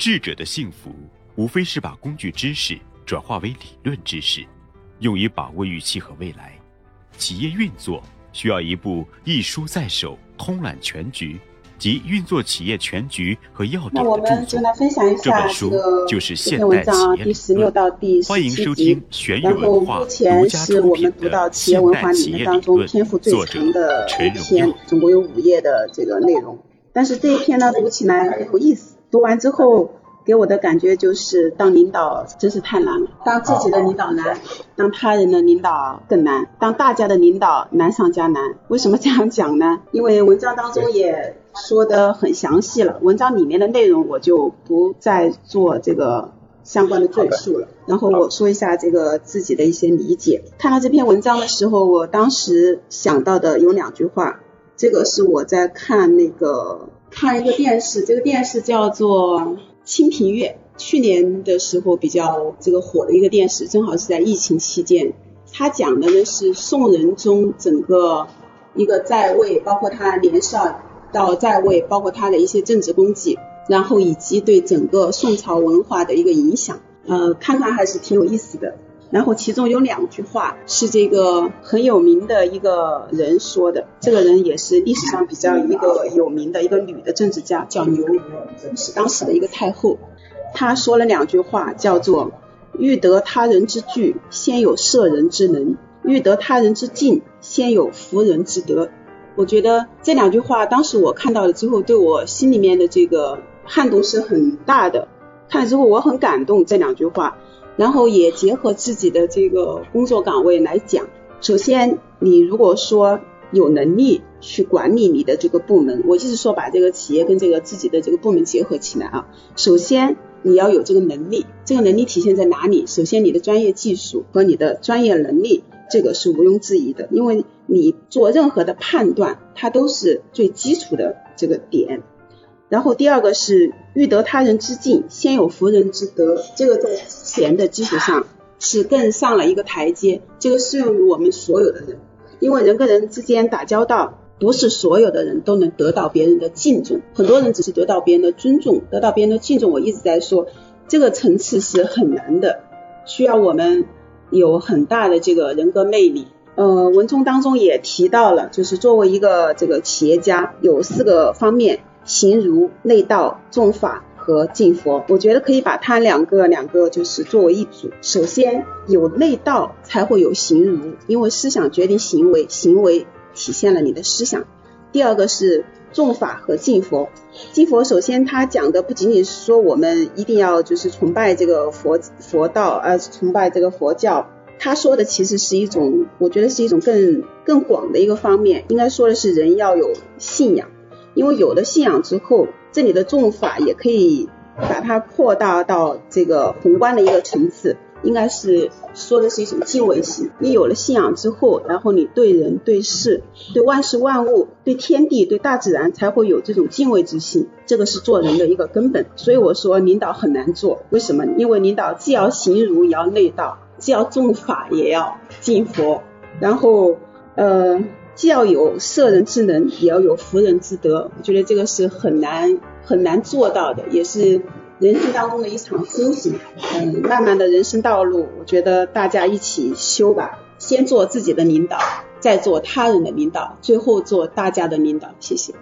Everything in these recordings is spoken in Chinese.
智者的幸福，无非是把工具知识转化为理论知识，用于把握预期和未来。企业运作需要一部一书在手、通览全局及运作企业全局和要点的著作。这本书就是现代企业第十六到第十七集。然后目前是我们读到企业文化里面当中篇幅最长的一篇，总共有五页的这个内容。但是这一篇呢，读起来很有意思。读完之后，给我的感觉就是当领导真是太难了。当自己的领导难，当他人的领导更难，当大家的领导难上加难。为什么这样讲呢？因为文章当中也说的很详细了，文章里面的内容我就不再做这个相关的赘述了。然后我说一下这个自己的一些理解。看到这篇文章的时候，我当时想到的有两句话。这个是我在看那个看一个电视，这个电视叫做《清平乐》，去年的时候比较这个火的一个电视，正好是在疫情期间。它讲的呢是宋仁宗整个一个在位，包括他年少到在位，包括他的一些政治功绩，然后以及对整个宋朝文化的一个影响。呃，看看还是挺有意思的。然后其中有两句话是这个很有名的一个人说的，这个人也是历史上比较一个有名的一个女的政治家，叫牛鱼，是当时的一个太后。她说了两句话，叫做“欲得他人之惧，先有摄人之能；欲得他人之敬，先有服人之德”。我觉得这两句话，当时我看到了之后，对我心里面的这个撼动是很大的。看了之后，我很感动这两句话。然后也结合自己的这个工作岗位来讲，首先你如果说有能力去管理你的这个部门，我就是说把这个企业跟这个自己的这个部门结合起来啊。首先你要有这个能力，这个能力体现在哪里？首先你的专业技术和你的专业能力，这个是毋庸置疑的，因为你做任何的判断，它都是最基础的这个点。然后第二个是欲得他人之敬，先有服人之德。这个在之前的基础上是更上了一个台阶。这个适用于我们所有的人，因为人跟人之间打交道，不是所有的人都能得到别人的敬重，很多人只是得到别人的尊重，得到别人的敬重。我一直在说，这个层次是很难的，需要我们有很大的这个人格魅力。呃，文中当中也提到了，就是作为一个这个企业家，有四个方面。行如、内道、重法和敬佛，我觉得可以把它两个两个就是作为一组。首先有内道才会有行如，因为思想决定行为，行为体现了你的思想。第二个是重法和敬佛，敬佛首先他讲的不仅仅是说我们一定要就是崇拜这个佛佛道，呃，崇拜这个佛教，他说的其实是一种，我觉得是一种更更广的一个方面，应该说的是人要有信仰。因为有了信仰之后，这里的重法也可以把它扩大到这个宏观的一个层次，应该是说的是一种敬畏心。你有了信仰之后，然后你对人、对事、对万事万物、对天地、对大自然才会有这种敬畏之心，这个是做人的一个根本。所以我说领导很难做，为什么？因为领导既要行儒，也要内道，既要重法，也要敬佛，然后呃。既要有摄人之能，也要有服人之德。我觉得这个是很难很难做到的，也是人生当中的一场修行。嗯，漫漫的人生道路，我觉得大家一起修吧。先做自己的领导，再做他人的领导，最后做大家的领导。谢谢。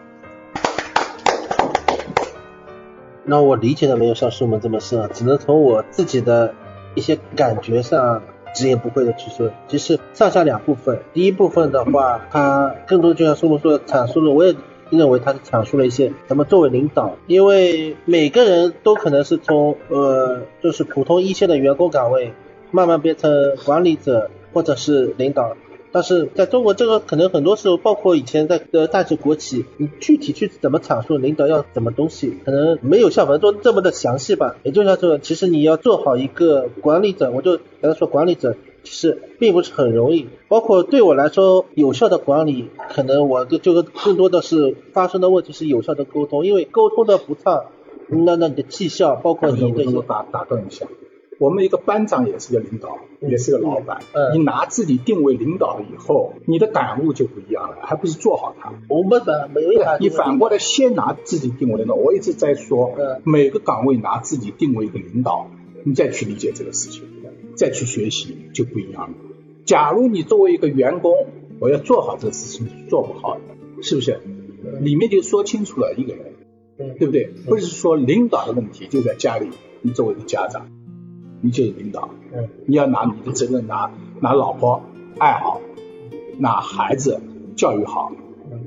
那我理解的没有像师们这么深，只能从我自己的一些感觉上。直言不讳的去说，其实上下两部分，第一部分的话，它更多就像苏木说的阐述了，我也认为他是阐述了一些咱们作为领导，因为每个人都可能是从呃就是普通一线的员工岗位，慢慢变成管理者或者是领导。但是在中国，这个可能很多时候，包括以前在的大企国企，你具体去怎么阐述领导要什么东西，可能没有像文中这么的详细吧。也就像说，其实你要做好一个管理者，我就刚才说管理者，其实并不是很容易。包括对我来说，有效的管理，可能我就就更多的是发生的问题是有效的沟通，因为沟通的不畅，那那你的绩效，包括你的打打断一下。我们一个班长也是个领导，也是个老板。嗯，你拿自己定位领导了以后，你的感悟就不一样了，还不是做好它？我们反没有你反过来先拿自己定位领导。我一直在说，每个岗位拿自己定位一个领导，你再去理解这个事情，再去学习就不一样了。假如你作为一个员工，我要做好这个事情，做不好，是不是？里面就说清楚了一个人，对不对？不是说领导的问题就在家里，你作为一个家长。你就是领导，嗯，你要拿你的责任，拿拿老婆爱好，拿孩子教育好，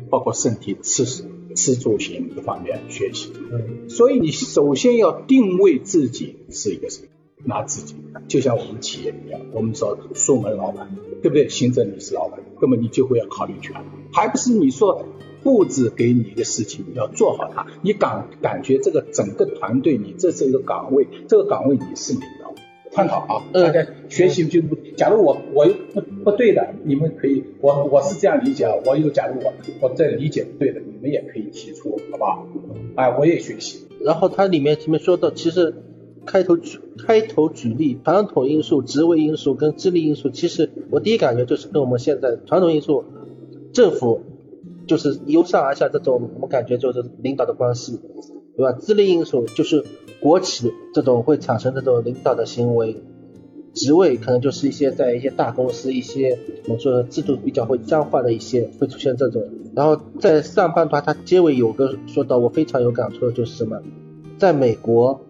包括身体吃吃住行各方面学习，嗯，所以你首先要定位自己是一个什么？拿自己，就像我们企业一样，我们说苏门老板，对不对？行政你是老板，那么你就会要考虑全，还不是你说布置给你的事情你要做好它，你感感觉这个整个团队，你这是一个岗位，这个岗位你是领。探讨啊，大家学习就不。假如我我又不不对的，你们可以，我我是这样理解啊。我又假如我我在理解不对的，你们也可以提出，好不好？哎，我也学习。然后它里面前面说到，其实开头举开头举例，传统因素、职位因素跟智力因素，其实我第一感觉就是跟我们现在传统因素，政府就是由上而下这种，我们感觉就是领导的关系，对吧？资历因素就是。国企这种会产生这种领导的行为，职位可能就是一些在一些大公司，一些我们说制度比较会僵化的一些会出现这种。然后在上半段，它结尾有个说到我非常有感触的就是什么，在美国，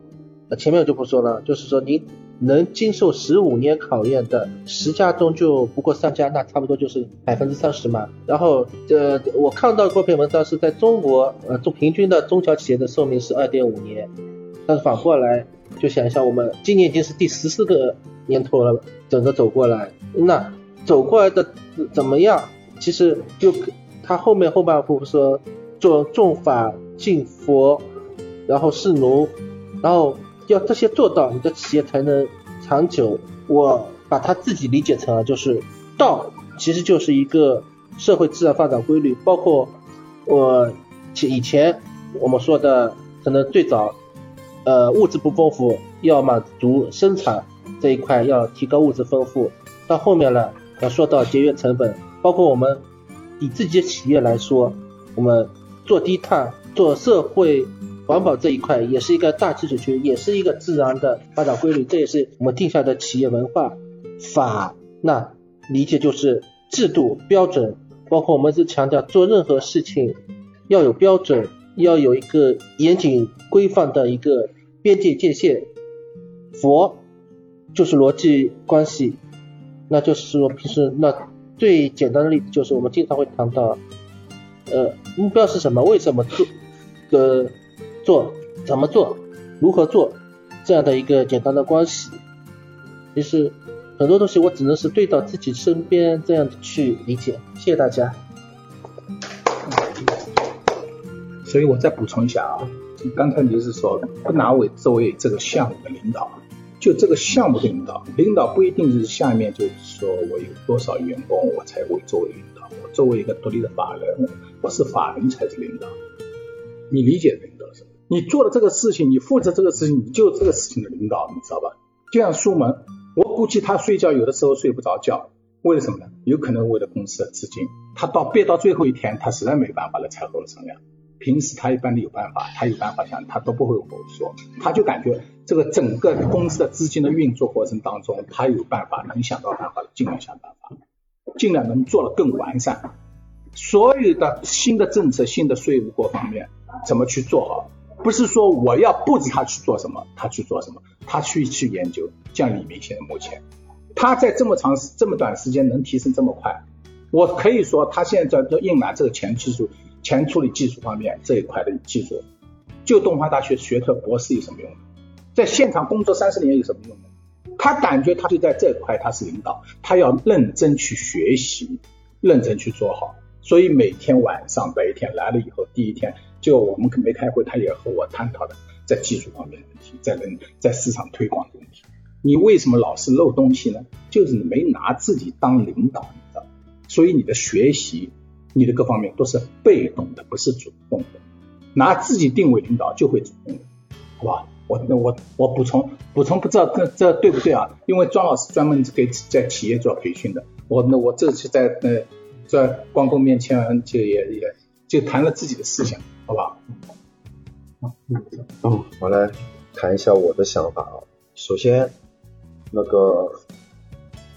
前面就不说了，就是说你能经受十五年考验的十家中就不过三家，那差不多就是百分之三十嘛。然后呃，我看到过篇文章是在中国，呃，中平均的中小企业的寿命是二点五年。但是反过来，就想一下，我们今年已经是第十四个年头了，整个走过来，那走过来的怎么样？其实就他后面后半部分说做重法敬佛，然后是奴，然后要这些做到，你的企业才能长久。我把它自己理解成了就是道，其实就是一个社会自然发展规律，包括我以前我们说的，可能最早。呃，物质不丰富，要满足生产这一块，要提高物质丰富。到后面呢，要说到节约成本，包括我们以自己的企业来说，我们做低碳、做社会环保这一块，也是一个大基础区，也是一个自然的发展规律。这也是我们定下的企业文化法。那理解就是制度标准，包括我们是强调做任何事情要有标准。要有一个严谨规范的一个边界界限。佛就是逻辑关系，那就是说平时那最简单的例子就是我们经常会谈到，呃，目标是什么？为什么做？呃，做怎么做？如何做？这样的一个简单的关系。其实很多东西我只能是对到自己身边这样去理解。谢谢大家。所以我再补充一下啊，刚才你是说不拿我作为这个项目的领导，就这个项目的领导，领导不一定就是下面就是说我有多少员工我才会作为领导，我作为一个独立的法人，我是法人才是领导。你理解领导是？你做了这个事情，你负责这个事情，你就这个事情的领导，你知道吧？就像苏门，我估计他睡觉有的时候睡不着觉，为了什么呢？有可能为了公司的资金，他到憋到最后一天，他实在没办法了才和我商量。平时他一般都有办法，他有办法想，他都不会否说，他就感觉这个整个公司的资金的运作过程当中，他有办法，能想到办法尽量想办法，尽量能做的更完善。所有的新的政策、新的税务各方面怎么去做好，不是说我要布置他去做什么，他去做什么，他去去研究。像李明现在目前，他在这么长这么短时间能提升这么快，我可以说他现在在硬拿这个前技术。前处理技术方面这一块的技术，就东华大学学特博士有什么用呢？在现场工作三十年有什么用呢？他感觉他就在这块他是领导，他要认真去学习，认真去做好。所以每天晚上白天来了以后，第一天就我们没开会，他也和我探讨的在技术方面的问题，在人在市场推广的问题。你为什么老是漏东西呢？就是你没拿自己当领导，你知道？所以你的学习。你的各方面都是被动的，不是主动的。拿自己定位领导就会主动的，好吧？我那我我补充补充，不知道这这对不对啊？因为庄老师专门给在企业做培训的，我那我这次在呃在关公面前就也也就谈了自己的思想，好吧？嗯，我来谈一下我的想法啊。首先，那个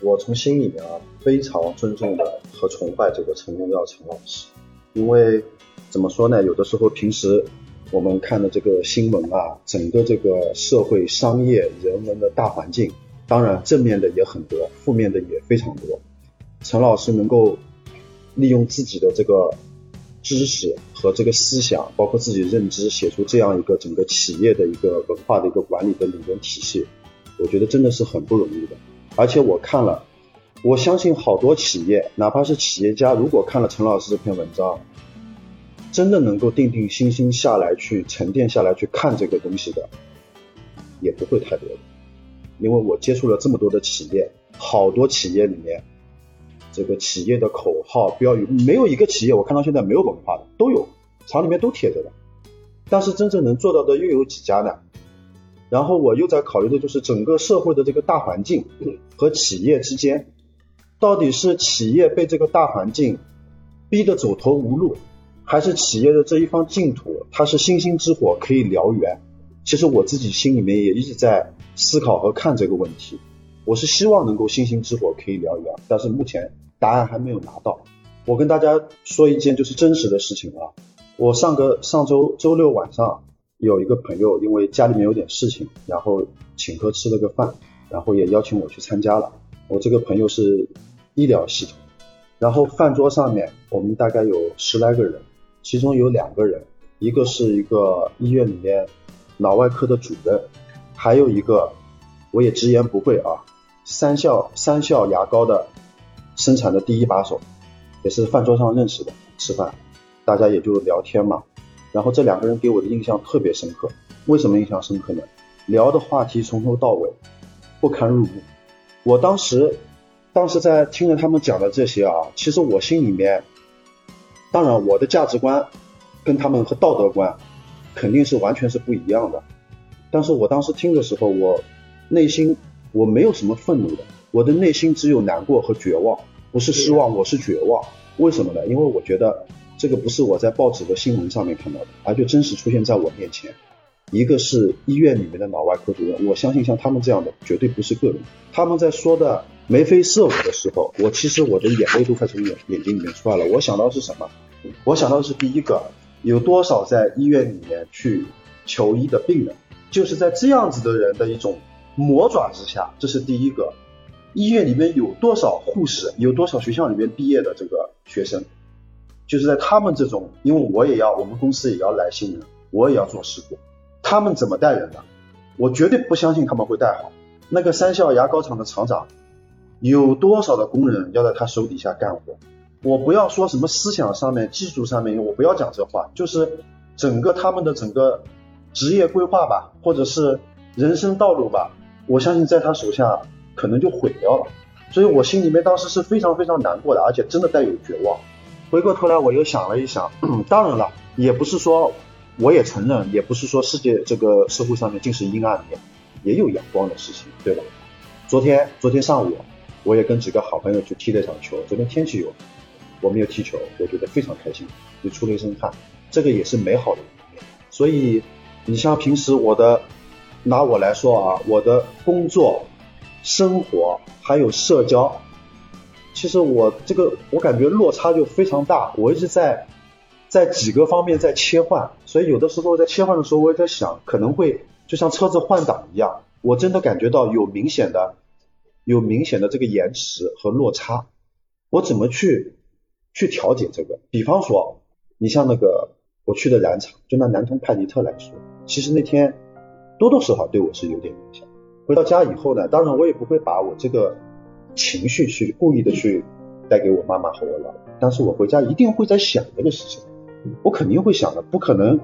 我从心里面啊非常尊重的和崇拜这个陈荣耀陈老师，因为怎么说呢？有的时候平时我们看的这个新闻啊，整个这个社会、商业、人文的大环境，当然正面的也很多，负面的也非常多。陈老师能够利用自己的这个。知识和这个思想，包括自己的认知，写出这样一个整个企业的一个文化的一个管理的理论体系，我觉得真的是很不容易的。而且我看了，我相信好多企业，哪怕是企业家，如果看了陈老师这篇文章，真的能够定定心心下来去沉淀下来去看这个东西的，也不会太多的。因为我接触了这么多的企业，好多企业里面。这个企业的口号标语，没有一个企业我看到现在没有文化的，都有厂里面都贴着的，但是真正能做到的又有几家呢？然后我又在考虑的就是整个社会的这个大环境和企业之间，到底是企业被这个大环境逼得走投无路，还是企业的这一方净土它是星星之火可以燎原？其实我自己心里面也一直在思考和看这个问题，我是希望能够星星之火可以燎原，但是目前。答案还没有拿到，我跟大家说一件就是真实的事情啊。我上个上周周六晚上有一个朋友，因为家里面有点事情，然后请客吃了个饭，然后也邀请我去参加了。我这个朋友是医疗系统，然后饭桌上面我们大概有十来个人，其中有两个人，一个是一个医院里面脑外科的主任，还有一个我也直言不讳啊，三笑三笑牙膏的。生产的第一把手，也是饭桌上认识的，吃饭，大家也就聊天嘛。然后这两个人给我的印象特别深刻，为什么印象深刻呢？聊的话题从头到尾不堪入目。我当时，当时在听着他们讲的这些啊，其实我心里面，当然我的价值观跟他们和道德观肯定是完全是不一样的。但是我当时听的时候，我内心我没有什么愤怒的。我的内心只有难过和绝望，不是失望，我是绝望。为什么呢？因为我觉得这个不是我在报纸和新闻上面看到的，而就真实出现在我面前。一个是医院里面的脑外科主任，我相信像他们这样的绝对不是个人。他们在说的眉飞色舞的时候，我其实我的眼泪都快从眼眼睛里面出来了。我想到是什么？我想到的是第一个，有多少在医院里面去求医的病人，就是在这样子的人的一种魔爪之下，这是第一个。医院里面有多少护士，有多少学校里面毕业的这个学生，就是在他们这种，因为我也要，我们公司也要来新人，我也要做事故，他们怎么带人的？我绝对不相信他们会带好。那个三笑牙膏厂的厂长，有多少的工人要在他手底下干活？我不要说什么思想上面、技术上面，我不要讲这话，就是整个他们的整个职业规划吧，或者是人生道路吧，我相信在他手下。可能就毁掉了，所以我心里面当时是非常非常难过的，而且真的带有绝望。回过头来我又想了一想，当然了，也不是说我也承认，也不是说世界这个社会上面尽是阴暗面，也有阳光的事情，对吧？昨天昨天上午我也跟几个好朋友去踢了一场球，昨天天气有，我们又踢球，我觉得非常开心，就出了一身汗，这个也是美好的一面。所以你像平时我的，拿我来说啊，我的工作。生活还有社交，其实我这个我感觉落差就非常大。我一直在在几个方面在切换，所以有的时候在切换的时候，我也在想，可能会就像车子换挡一样，我真的感觉到有明显的有明显的这个延迟和落差。我怎么去去调节这个？比方说，你像那个我去的染厂，就拿南通派尼特来说，其实那天多多少少对我是有点影响。回到家以后呢，当然我也不会把我这个情绪去故意的去带给我妈妈和我姥姥，但是我回家一定会在想这个事情，我肯定会想的，不可能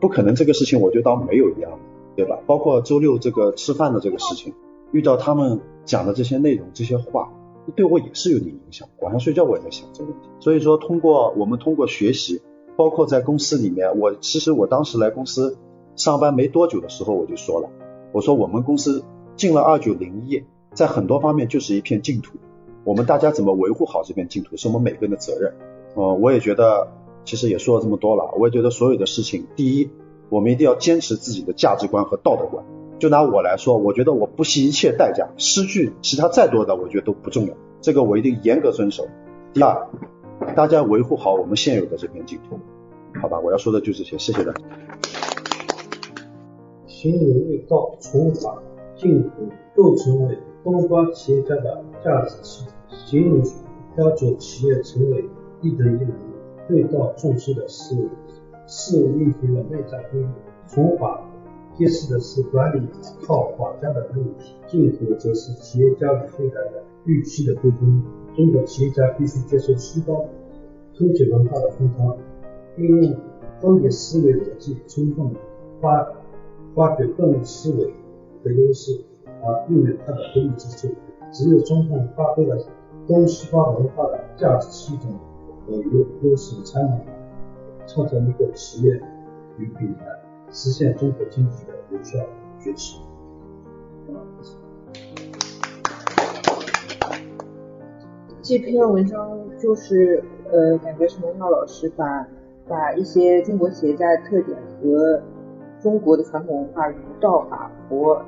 不可能这个事情我就当没有一样，对吧？包括周六这个吃饭的这个事情，遇到他们讲的这些内容这些话，对我也是有点影响。晚上睡觉我也在想这个问题，所以说通过我们通过学习，包括在公司里面，我其实我当时来公司上班没多久的时候我就说了，我说我们公司进了二九零一，在很多方面就是一片净土，我们大家怎么维护好这片净土是我们每个人的责任。呃，我也觉得，其实也说了这么多了，我也觉得所有的事情，第一，我们一定要坚持自己的价值观和道德观。就拿我来说，我觉得我不惜一切代价，失去其他再多的，我觉得都不重要，这个我一定严格遵守。第二，大家维护好我们现有的这片净土，好吧？我要说的就这些，谢谢大家。行如内道，从法净土，构成为东方企业家的价值系统。行如要求企业成为一德一能、对道重视的思维，是运行的内在规律。从法揭示的是管理靠法家的问题，净土则是企业家与会的预期的沟通。中国企业家必须接受西方科技文化的熏陶，运用分别思维逻辑，充分发发掘动物思维的优势，啊避免它的独立之处。只有充分发挥了东西方文化的价值系统和优优势，才能创造一个企业与品牌，实现中国经济的有效崛起。这篇文章就是呃，感觉陈文浩老师把把一些中国企业家的特点和中国的传统文化儒道法佛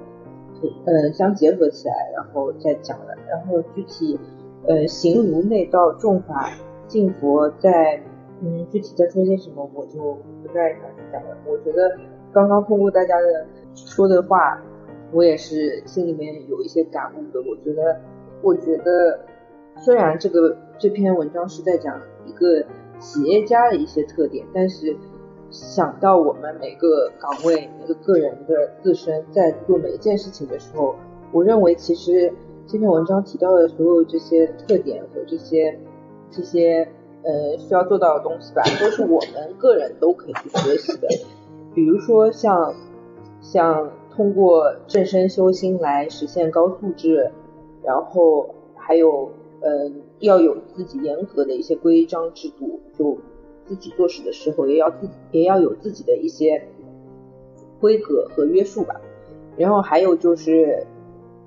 呃相结合起来，然后再讲了。然后具体呃行如内道重法敬佛，在嗯具体在说些什么，我就不再详细讲了。我觉得刚刚通过大家的说的话，我也是心里面有一些感悟的。我觉得，我觉得。虽然这个这篇文章是在讲一个企业家的一些特点，但是想到我们每个岗位、每个个人的自身在做每一件事情的时候，我认为其实这篇文章提到的所有这些特点和这些这些呃需要做到的东西吧，都是我们个人都可以去学习的。比如说像像通过正身修心来实现高素质，然后还有。嗯，要有自己严格的一些规章制度，就自己做事的时候也要自己也要有自己的一些规格和约束吧。然后还有就是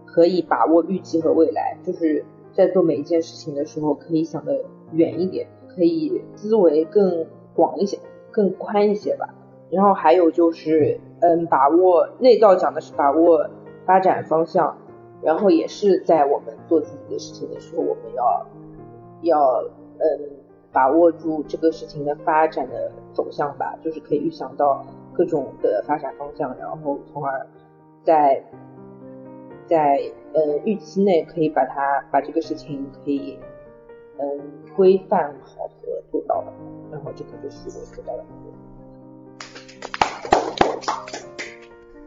可以把握预期和未来，就是在做每一件事情的时候可以想得远一点，可以思维更广一些、更宽一些吧。然后还有就是嗯，把握内道讲的是把握发展方向。然后也是在我们做自己的事情的时候，我们要要嗯把握住这个事情的发展的走向吧，就是可以预想到各种的发展方向，然后从而在在呃预期内可以把它把这个事情可以嗯规范好和做到了，然后这个就是我做到的。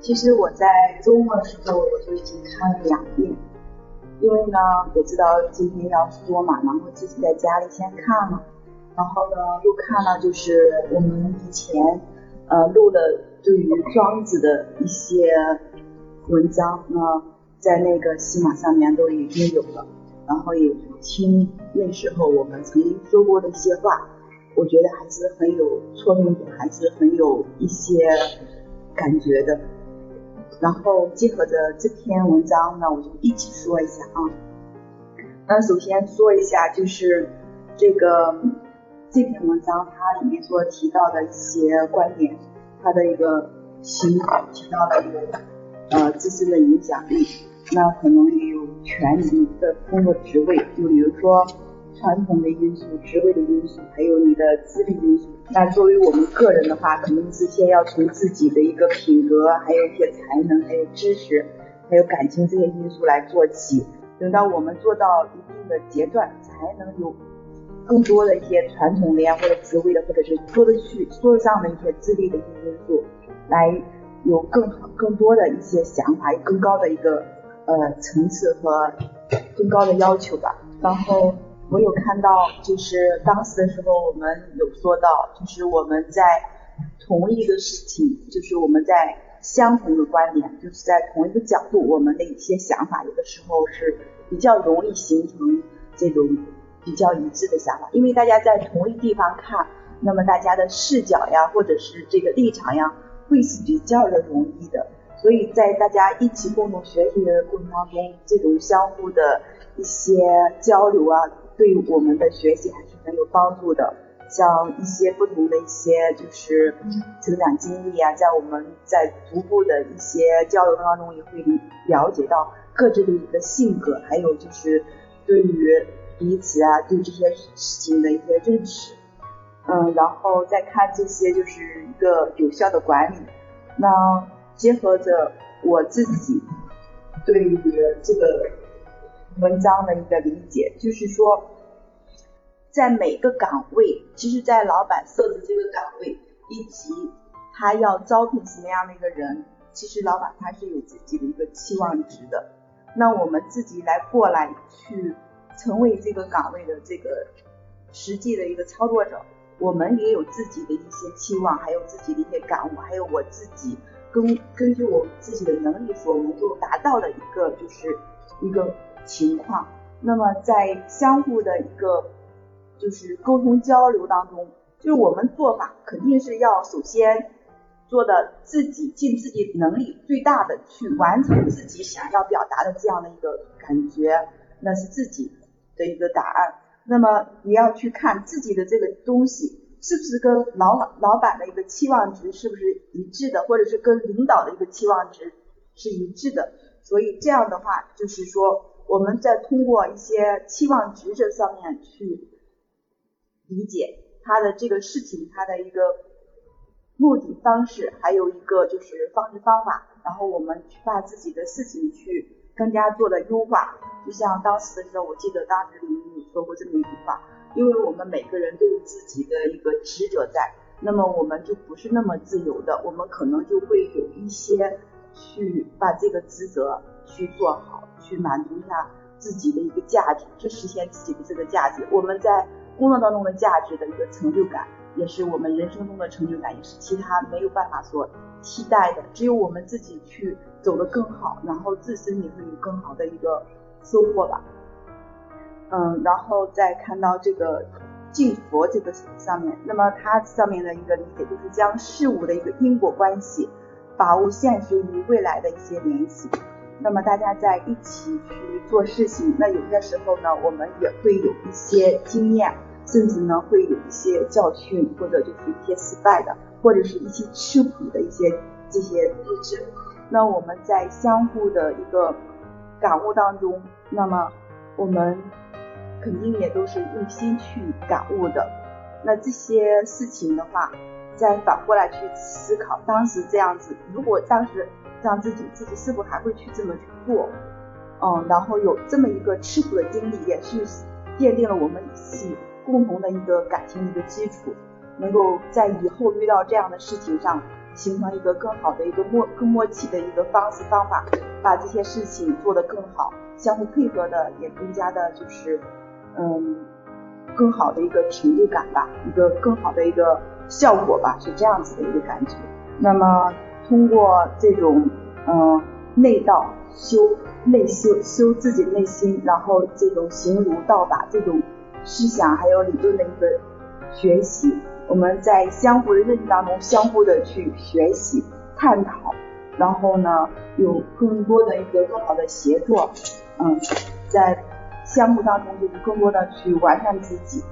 其实我在周末的时候我就已经看了两遍，因为呢我知道今天要说嘛，然后自己在家里先看了，然后呢又看了就是我们以前呃录的对于庄子的一些文章呢，在那个喜马上面都已经有了，然后也听那时候我们曾经说过的一些话，我觉得还是很有戳动点，还是很有一些感觉的。然后结合着这篇文章呢，我就一起说一下啊。那首先说一下，就是这个这篇文章它里面所提到的一些观点，它的一个提提到了一个呃自身的影响力，那可能也有权力的工作职位，就比如说。传统的因素、职位的因素，还有你的资历因素。那作为我们个人的话，肯定是先要从自己的一个品格，还有一些才能，还有知识，还有感情这些因素来做起。等到我们做到一定的阶段，才能有更多的一些传统的呀，或者职位的，或者是说得去说得上的一些资历的一些因素，来有更好、更多的一些想法，有更高的一个呃层次和更高的要求吧。然后。我有看到，就是当时的时候，我们有说到，就是我们在同一个事情，就是我们在相同的观点，就是在同一个角度，我们的一些想法，有的时候是比较容易形成这种比较一致的想法，因为大家在同一地方看，那么大家的视角呀，或者是这个立场呀，会是比较的容易的。所以在大家一起共同学习的过程当中，这种相互的一些交流啊，对我们的学习还是很有帮助的。像一些不同的一些就是成长经历啊，在我们在逐步的一些交流当中，也会了解到各自的一个性格，还有就是对于彼此啊，对这些事情的一些认识。嗯，然后再看这些就是一个有效的管理。那结合着我自己对于这个文章的一个理解，就是说。在每个岗位，其实，在老板设置这个岗位，以及他要招聘什么样的一个人，其实老板他是有自己的一个期望值的。那我们自己来过来去成为这个岗位的这个实际的一个操作者，我们也有自己的一些期望，还有自己的一些感悟，还有我自己根根据我自己的能力所能够达到的一个就是一个情况。那么在相互的一个。就是沟通交流当中，就是我们做法肯定是要首先做的自己尽自己能力最大的去完成自己想要表达的这样的一个感觉，那是自己的一个答案。那么你要去看自己的这个东西是不是跟老老板的一个期望值是不是一致的，或者是跟领导的一个期望值是一致的。所以这样的话，就是说我们在通过一些期望值这上面去。理解他的这个事情，他的一个目的方式，还有一个就是方式方法，然后我们去把自己的事情去更加做的优化。就像当时的时候，我记得当时李明说过这么一句话，因为我们每个人都有自己的一个职责在，那么我们就不是那么自由的，我们可能就会有一些去把这个职责去做好，去满足一下自己的一个价值，去实现自己的这个价值。我们在工作当中的价值的一个成就感，也是我们人生中的成就感，也是其他没有办法所替代的。只有我们自己去走得更好，然后自身也会有更好的一个收获吧。嗯，然后再看到这个敬佛这个上面，那么它上面的一个理解就是将事物的一个因果关系，把握现实与未来的一些联系。那么大家在一起去做事情，那有些时候呢，我们也会有一些经验，甚至呢会有一些教训，或者就是一些失败的，或者是一些吃苦的一些这些日子。那我们在相互的一个感悟当中，那么我们肯定也都是用心去感悟的。那这些事情的话，再反过来去思考，当时这样子，如果当时。让自己自己是否还会去这么去做？嗯，然后有这么一个吃苦的经历，也是奠定了我们一起共同的一个感情一个基础，能够在以后遇到这样的事情上，形成一个更好的一个默更默契的一个方式方法，把这些事情做得更好，相互配合的也更加的就是嗯更好的一个成就感吧，一个更好的一个效果吧，是这样子的一个感觉。那么。通过这种嗯内道修内修修自己内心，然后这种行如道法这种思想还有理论的一个学习，我们在相互的认识当中相互的去学习探讨，然后呢有更多的一个更好的协作，嗯，在项目当中就是更多的去完善自己。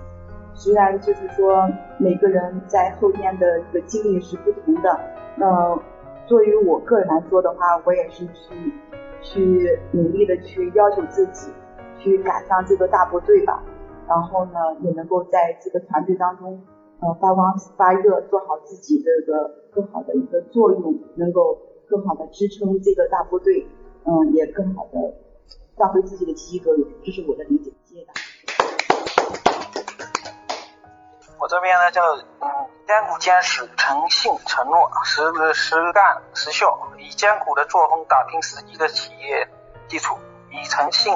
虽然就是说每个人在后天的一个经历是不同的，那。作为我个人来说的话，我也是去去努力的去要求自己，去赶上这个大部队吧。然后呢，也能够在这个团队当中，呃，发光发热，做好自己这个更好的一个作用，能够更好的支撑这个大部队，嗯，也更好的发挥自己的积极作用。这是我的理解，谢谢大家。我这边呢，就嗯，艰苦坚持，诚信承诺，实实干实效，以艰苦的作风打拼实际的企业基础，以诚信、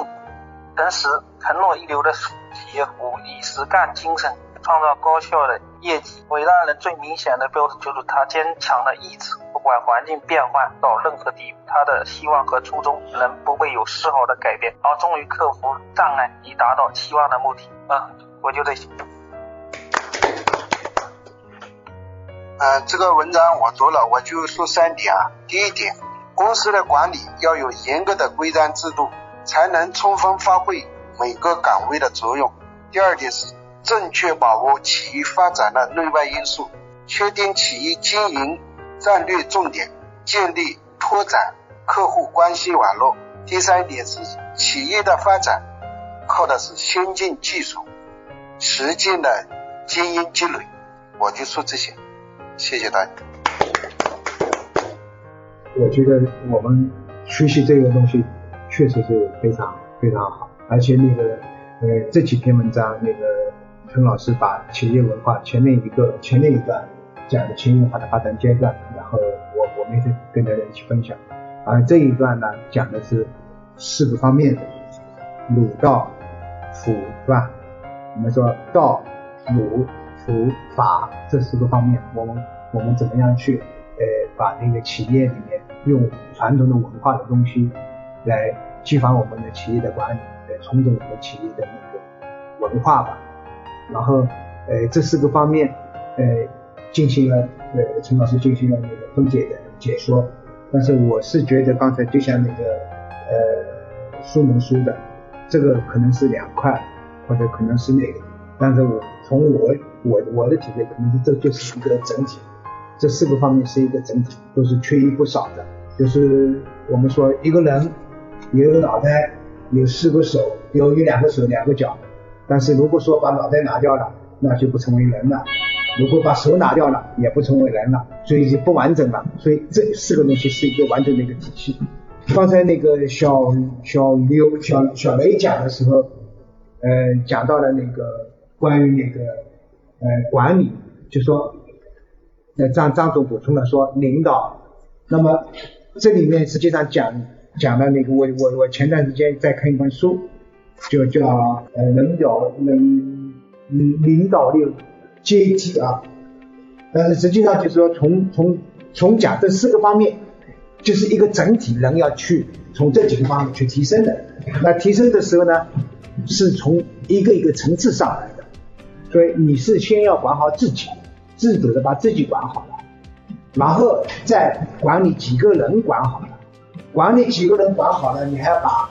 诚实、承诺一流的企业服务，以实干精神创造高效的业绩。伟大人最明显的标志就是他坚强的意志，不管环境变换到任何地步，他的希望和初衷仍不会有丝毫的改变，而终于克服障碍，以达到期望的目的。嗯，我就这些。呃，这个文章我读了，我就说三点啊。第一点，公司的管理要有严格的规章制度，才能充分发挥每个岗位的作用。第二点是正确把握企业发展的内外因素，确定企业经营战略重点，建立拓展客户关系网络。第三点是企业的发展靠的是先进技术、实践的经验积累。我就说这些。谢谢大家。我觉得我们学习这个东西确实是非常非常好，而且那个呃这几篇文章，那个陈老师把企业文化前面一个前面一段讲的企业文化的发展阶段，然后我我们是跟大家一起分享，而这一段呢讲的是四个方面的儒道辅是吧？我们说道儒。佛法这四个方面，我们我们怎么样去呃把那个企业里面用传统的文化的东西来激发我们的企业的管理，重整我们企业的那个文化吧。然后呃这四个方面呃进行了呃陈老师进行了那个分解的解说，但是我是觉得刚才就像那个呃苏蒙说的，这个可能是两块，或者可能是那个，但是我从我我我的体会可能这就是一个整体，这四个方面是一个整体，都是缺一不少的。就是我们说一个人有一个脑袋，有四个手，有一两个手两个脚，但是如果说把脑袋拿掉了，那就不成为人了；如果把手拿掉了，也不成为人了，所以就不完整了。所以这四个东西是一个完整的一个体系。刚才那个小小刘小小雷讲的时候，呃，讲到了那个关于那个。呃，管理就说，那张张总补充了说领导，那么这里面实际上讲讲的那个，我我我前段时间在看一本书，就叫呃领导领领导力阶级啊，但是实际上就是说从从从讲这四个方面，就是一个整体人要去从这几个方面去提升的，那提升的时候呢，是从一个一个层次上来的。所以你是先要管好自己，自主的把自己管好了，然后再管理几个人管好了，管理几个人管好了，你还要把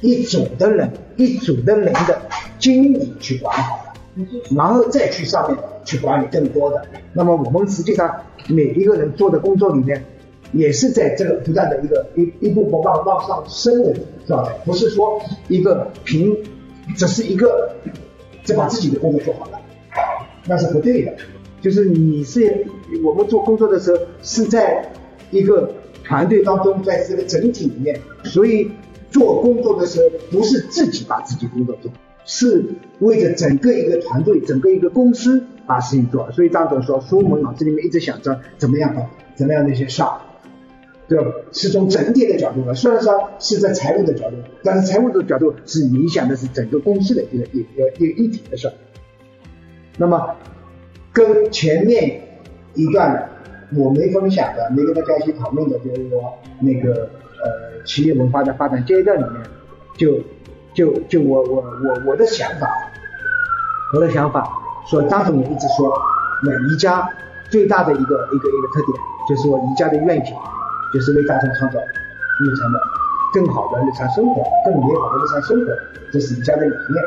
一组的人、一组的人的经理去管好了，然后再去上面去管理更多的。那么我们实际上每一个人做的工作里面，也是在这个不断的一个一一步步往往上升的状态，不是说一个平，只是一个。只把自己的工作做好了，那是不对的。就是你是我们做工作的时候是在一个团队当中，在这个整体里面，所以做工作的时候不是自己把自己工作做，是为着整个一个团队、整个一个公司把事情做。所以张总说，苏蒙脑子里面一直想着怎么样的、怎么样的一些事儿，对吧？是从整体的角度的，虽然说是在财务的角度，但是财务的角度是影响的是整个公司的一个一个一个一体的事。那么跟前面一段我没分享的，没跟大家一起讨论的，就是说那个呃企业文化的发展阶段里面，就就就我我我我的想法，我的想法说，张总也一直说，那宜家最大的一个一个一个特点，就是说宜家的愿景。就是为大众创造日常的更好的日常生活，更美好的日常生活，这是宜家的理念，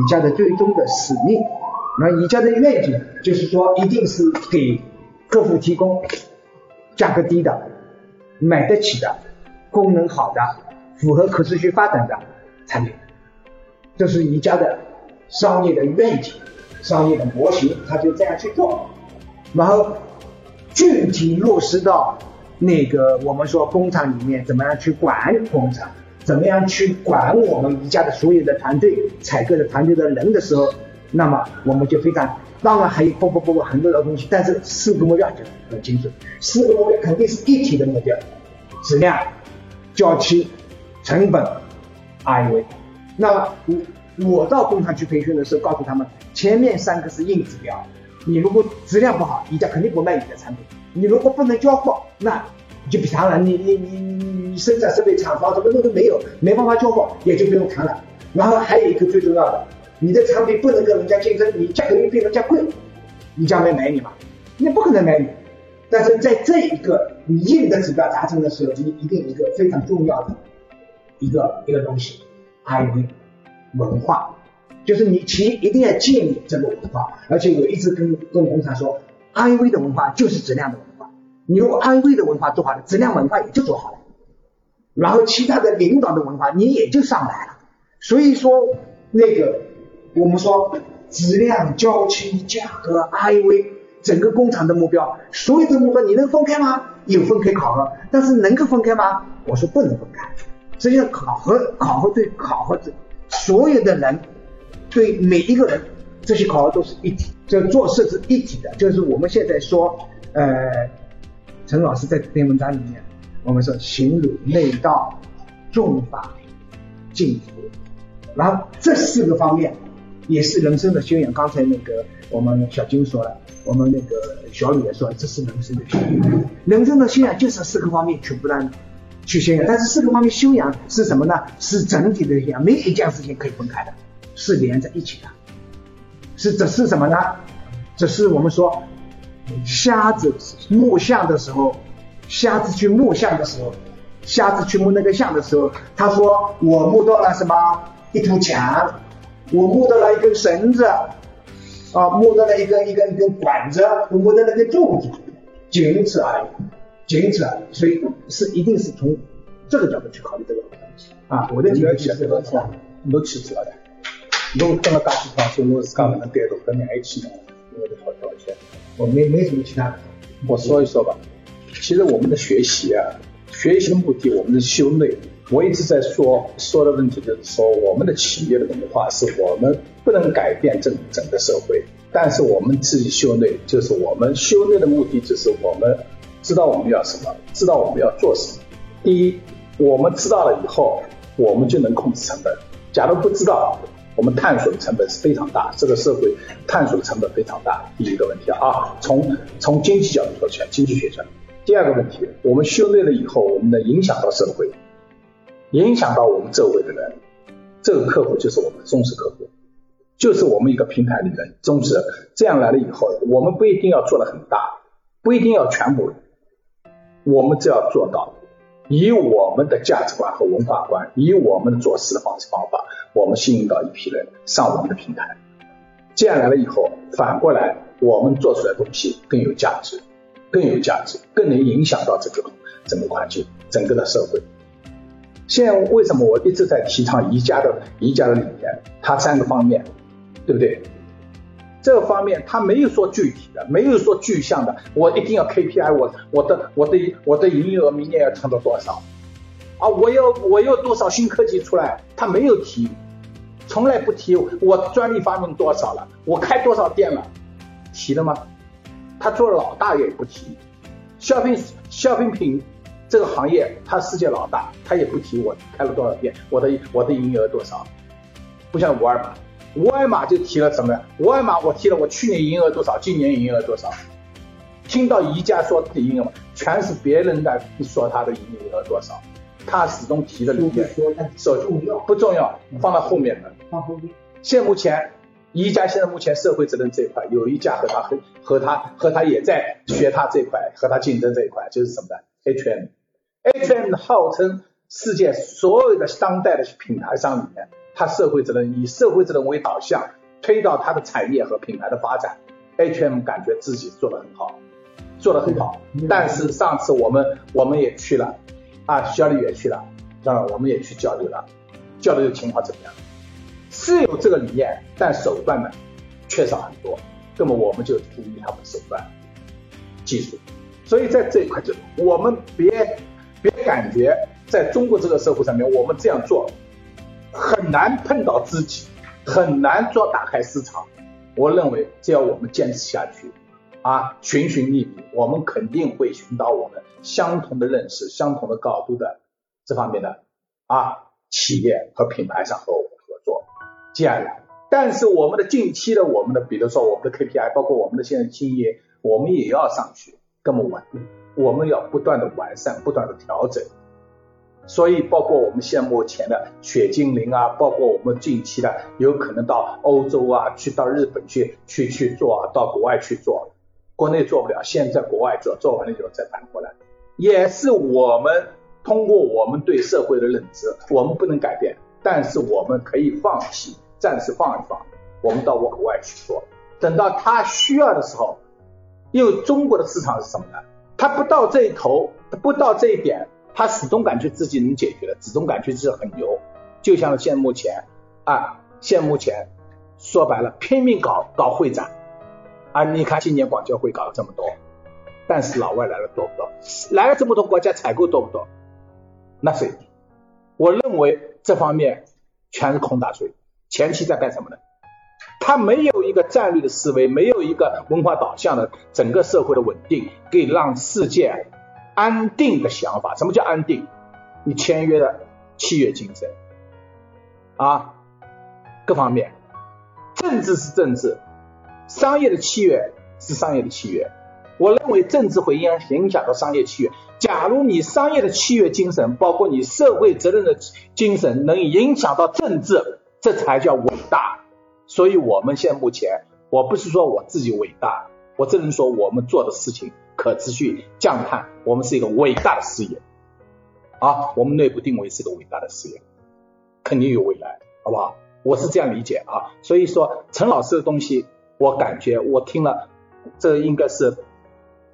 宜家的最终的使命。那宜家的愿景就是说，一定是给客户提供价格低的、买得起的、功能好的、符合可持续发展的产品。这是宜家的商业的愿景、商业的模型，他就这样去做，然后具体落实到。那个我们说工厂里面怎么样去管工厂，怎么样去管我们宜家的所有的团队、采购的团队的人的时候，那么我们就非常，当然还有不不不不很多的东西，但是四个目标就很清楚，四个目标肯定是一体的目标，质量、交期、成本、ROI。那我我到工厂去培训的时候，告诉他们前面三个是硬指标，你如果质量不好，人家肯定不卖你的产品。你如果不能交货，那你就别谈了。你你你你你生产设备厂房什么都没有，没办法交货，也就不用谈了。然后还有一个最重要的，你的产品不能跟人家竞争，你价格又比人家贵，人家没买你嘛。那不可能买你。但是在这一个你硬的指标达成的时候，就一定一个非常重要的一个一个东西，IV 文化，就是你企业一定要建立这个文化。而且我一直跟跟工厂说，IV 的文化就是质量的文化。你如果 IV 的文化做好了，质量文化也就做好了。然后其他的领导的文化你也就上来了。所以说那个我们说质量、交期、价格、IV。整个工厂的目标，所有的目标你能分开吗？有分开考核，但是能够分开吗？我说不能分开。实际上考核，考核对考核这所有的人，对每一个人，这些考核都是一体，这做事是一体的。就是我们现在说，呃，陈老师在这篇文章里面，我们说行儒内道重法静福，然后这四个方面也是人生的修养。刚才那个我们小金说了。我们那个小李也说了，这是人生的修养。人生的修养就是四个方面全部的去修养，但是四个方面修养是什么呢？是整体的修养，没有一件事情可以分开的，是连在一起的。是这是什么呢？这是我们说瞎子摸象的时候，瞎子去摸象的时候，瞎子去摸那个象的时候，他说我摸到了什么？一堵墙，我摸到了一根绳子。啊，摸到了一个一个一个管子，我摸到了一个柱子，仅此而已，仅此而已。所以是一定是从这个角度去考虑这个问题啊。我的建议是这个是吧？侬去做的，侬跟了大集团说侬自家不能单独跟人一起呢，我得好条件。我没没什么其他的。我说一说吧。其实我们的学习啊，学习的目的，我们的修内。我一直在说说的问题就是说，我们的企业的文化是我们不能改变整整个社会，但是我们自己修内，就是我们修内的目的就是我们知道我们要什么，知道我们要做什么。第一，我们知道了以后，我们就能控制成本。假如不知道，我们探索的成本是非常大，这个社会探索的成本非常大。第一个问题啊，从从经济角度说起来，经济学上。第二个问题，我们修内了以后，我们能影响到社会。影响到我们周围的人，这个客户就是我们忠实客户，就是我们一个平台里面忠实。这样来了以后，我们不一定要做的很大，不一定要全部，我们只要做到以我们的价值观和文化观，以我们的做事的方式方法，我们吸引到一批人上我们的平台。这样来了以后，反过来我们做出来东西更有价值，更有价值，更能影响到这个整个环境，整个的社会。现在为什么我一直在提倡宜家的宜家的理念？它三个方面，对不对？这个方面他没有说具体的，没有说具象的，我一定要 KPI，我我的我的我的营业额明年要创造多少？啊，我要我要多少新科技出来？他没有提，从来不提。我专利发明多少了？我开多少店了？提了吗？他做老大也不提，消费消费品。这个行业它世界老大，他也不提我开了多少店，我的我的营业额多少，不像沃尔玛，沃尔玛就提了什么？沃尔玛我提了我去年营业额多少，今年营业额多少？听到宜家说的营业额，全是别人在说他的营业额多少，他始终提的里面说重要不重要？放到后面的。放后面。现目前宜家现在目前社会责任这一块，有一家和他和和他和他也在学他这块，和他竞争这一块，就是什么呢？H&M。H&M 号称世界所有的当代的品牌商里面，它社会责任以社会责任为导向，推到它的产业和品牌的发展。H&M 感觉自己做的很好，做的很好。但是上次我们我们也去了，啊，小李也去了，当然我们也去交流了，交流的情况怎么样？是有这个理念，但手段呢缺少很多。那么我们就注意他们手段、技术。所以在这一块就我们别。别感觉在中国这个社会上面，我们这样做很难碰到知己，很难做打开市场。我认为只要我们坚持下去，啊，寻寻觅觅，我们肯定会寻到我们相同的认识、相同的高度的这方面的啊企业和品牌上和我们合作。接下来，但是我们的近期的我们的，比如说我们的 KPI，包括我们的现在经营，我们也要上去，更稳。我们要不断的完善，不断的调整，所以包括我们现目前的雪精灵啊，包括我们近期的有可能到欧洲啊，去到日本去去去做，到国外去做，国内做不了，现在国外做，做完了以后再反过来，也是我们通过我们对社会的认知，我们不能改变，但是我们可以放弃，暂时放一放，我们到国外去做，等到他需要的时候，因为中国的市场是什么呢？他不到这一头，不到这一点，他始终感觉自己能解决的，始终感觉自己很牛，就像现目前啊，现目前说白了，拼命搞搞会展。啊，你看今年广交会搞了这么多，但是老外来了多不多？来了这么多国家采购多不多？那谁？我认为这方面全是空打水。前期在干什么呢？他没有一个战略的思维，没有一个文化导向的整个社会的稳定，可以让世界安定的想法。什么叫安定？你签约的契约精神啊，各方面，政治是政治。商业的契约是商业的契约，我认为政治会影影响到商业契约。假如你商业的契约精神，包括你社会责任的精神，能影响到政治，这才叫伟大。所以，我们现目前，我不是说我自己伟大，我只能说我们做的事情可持续降碳，我们是一个伟大的事业啊，我们内部定位是个伟大的事业，肯定有未来，好不好？我是这样理解啊。所以说，陈老师的东西。我感觉我听了，这应该是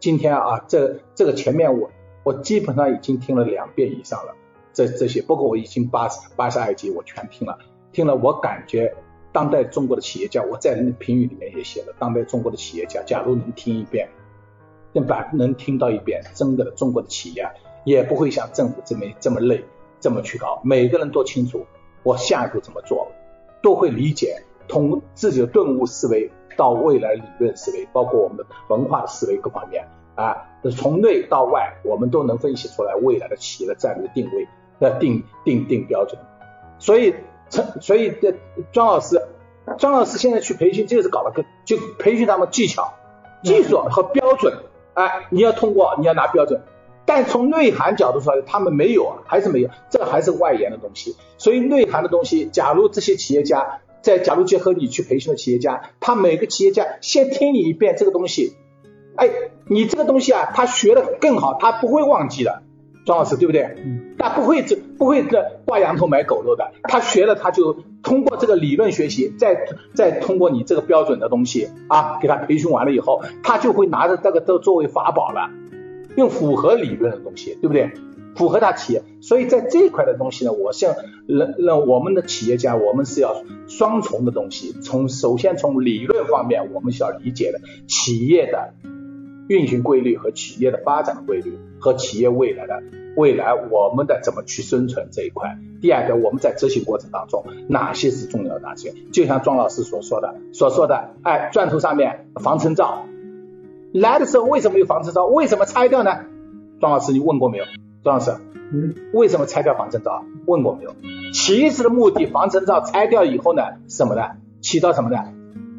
今天啊，这这个前面我我基本上已经听了两遍以上了，这这些，包括我已经八十八十二集我全听了，听了我感觉当代中国的企业家，我在评语里面也写了，当代中国的企业家，假如能听一遍，能把能听到一遍，真的中国的企业也不会像政府这么这么累，这么去搞，每个人都清楚我下一步怎么做，都会理解，从自己的顿悟思维。到未来理论思维，包括我们的文化思维各方面啊，从内到外，我们都能分析出来未来的企业的战略定位，要定定定标准。所以，陈，所以这庄老师，庄老师现在去培训就是搞了个，就培训他们技巧、技术和标准。哎，你要通过，你要拿标准。但从内涵角度说，他们没有啊，还是没有，这还是外延的东西。所以内涵的东西，假如这些企业家。再假如结合你去培训的企业家，他每个企业家先听你一遍这个东西，哎，你这个东西啊，他学的更好，他不会忘记的，庄老师对不对？嗯。他不会这不会这挂羊头买狗肉的，他学了他就通过这个理论学习，再再通过你这个标准的东西啊，给他培训完了以后，他就会拿着这个都作为法宝了，用符合理论的东西，对不对？符合他企业，所以在这一块的东西呢，我像让让我们的企业家，我们是要双重的东西。从首先从理论方面，我们需要理解的企业的运行规律和企业的发展规律和企业未来的未来我们的怎么去生存这一块。第二个，我们在执行过程当中哪些是重要哪些？就像庄老师所说的所说的，哎，钻头上面防尘罩来的时候为什么有防尘罩？为什么拆掉呢？庄老师，你问过没有？庄老师，嗯，为什么拆掉防尘罩？问过没有？其实的目的，防尘罩拆掉以后呢，什么呢？起到什么呢？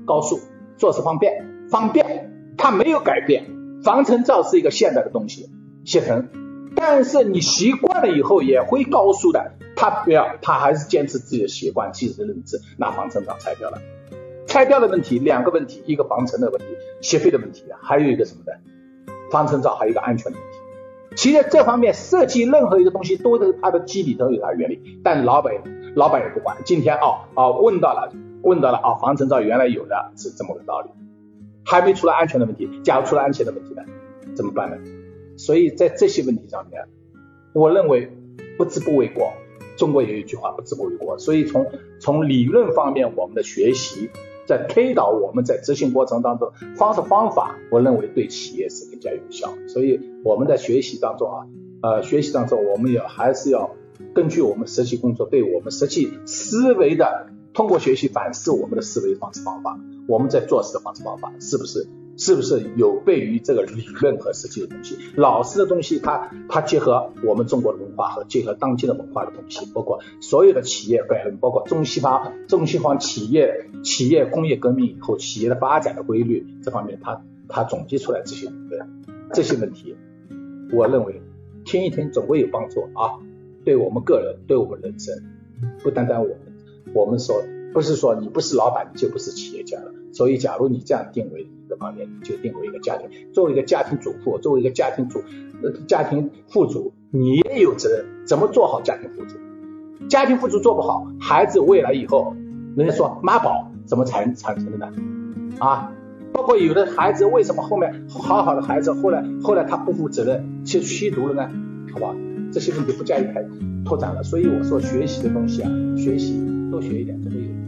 高速，做事方便，方便，它没有改变。防尘罩是一个现代的东西，写成，但是你习惯了以后也会高速的。他不要，他还是坚持自己的习惯、自己的认知，拿防尘罩拆掉了。拆掉的问题，两个问题，一个防尘的问题，吸废的问题，还有一个什么呢？防尘罩还有一个安全的问题。其实这方面设计任何一个东西，都是它的机理都有它原理，但老板老板也不管。今天哦哦问到了，问到了啊，防尘罩原来有的是这么个道理，还没出来安全的问题。假如出了安全的问题呢，怎么办呢？所以在这些问题上面，我认为不知不为过。中国有一句话，不知不为过。所以从从理论方面，我们的学习。在推导我们在执行过程当中方式方法，我认为对企业是更加有效。所以我们在学习当中啊，呃，学习当中我们要还是要根据我们实际工作对我们实际思维的，通过学习反思我们的思维方式方法，我们在做事的方式方法是不是？是不是有悖于这个理论和实际的东西？老师的东西，它它结合我们中国的文化和结合当今的文化的东西，包括所有的企业概论，包括中西方中西方企业企业工业革命以后企业的发展的规律这方面，它它总结出来这些对这些问题，我认为听一听总会有帮助啊，对我们个人，对我们人生，不单单我，我们说不是说你不是老板你就不是企业家了，所以假如你这样定位。这方面你就定为一个家庭。作为一个家庭主妇，作为一个家庭主呃家庭副主，你也有责任怎么做好家庭副主。家庭副主做不好，孩子未来以后，人家说妈宝怎么产产生的呢？啊，包括有的孩子为什么后面好好的孩子后来后来他不负责任去吸毒了呢？好吧，这些问题不加以开拓展了。所以我说学习的东西啊，学习多学一点，这会有。